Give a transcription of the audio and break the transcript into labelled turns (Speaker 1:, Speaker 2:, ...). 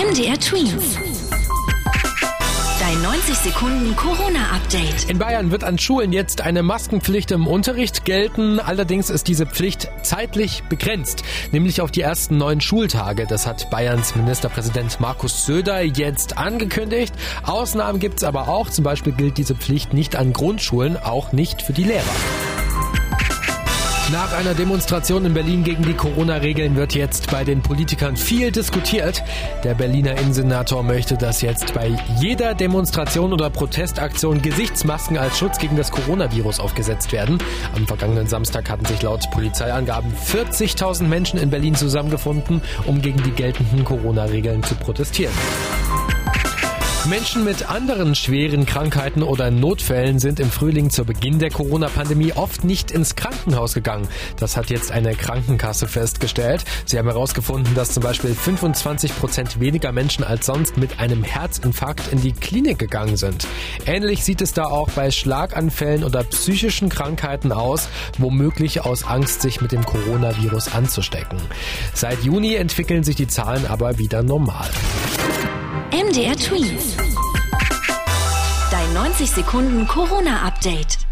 Speaker 1: MDR Twins. Dein 90 Sekunden Corona-Update.
Speaker 2: In Bayern wird an Schulen jetzt eine Maskenpflicht im Unterricht gelten. Allerdings ist diese Pflicht zeitlich begrenzt, nämlich auf die ersten neun Schultage. Das hat Bayerns Ministerpräsident Markus Söder jetzt angekündigt. Ausnahmen gibt's aber auch. Zum Beispiel gilt diese Pflicht nicht an Grundschulen, auch nicht für die Lehrer. Nach einer Demonstration in Berlin gegen die Corona-Regeln wird jetzt bei den Politikern viel diskutiert. Der Berliner Innensenator möchte, dass jetzt bei jeder Demonstration oder Protestaktion Gesichtsmasken als Schutz gegen das Coronavirus aufgesetzt werden. Am vergangenen Samstag hatten sich laut Polizeiangaben 40.000 Menschen in Berlin zusammengefunden, um gegen die geltenden Corona-Regeln zu protestieren. Menschen mit anderen schweren Krankheiten oder Notfällen sind im Frühling zu Beginn der Corona-Pandemie oft nicht ins Krankenhaus gegangen. Das hat jetzt eine Krankenkasse festgestellt. Sie haben herausgefunden, dass zum Beispiel 25 Prozent weniger Menschen als sonst mit einem Herzinfarkt in die Klinik gegangen sind. Ähnlich sieht es da auch bei Schlaganfällen oder psychischen Krankheiten aus, womöglich aus Angst, sich mit dem Coronavirus anzustecken. Seit Juni entwickeln sich die Zahlen aber wieder normal.
Speaker 1: MDR Tweet. 20 Sekunden Corona-Update.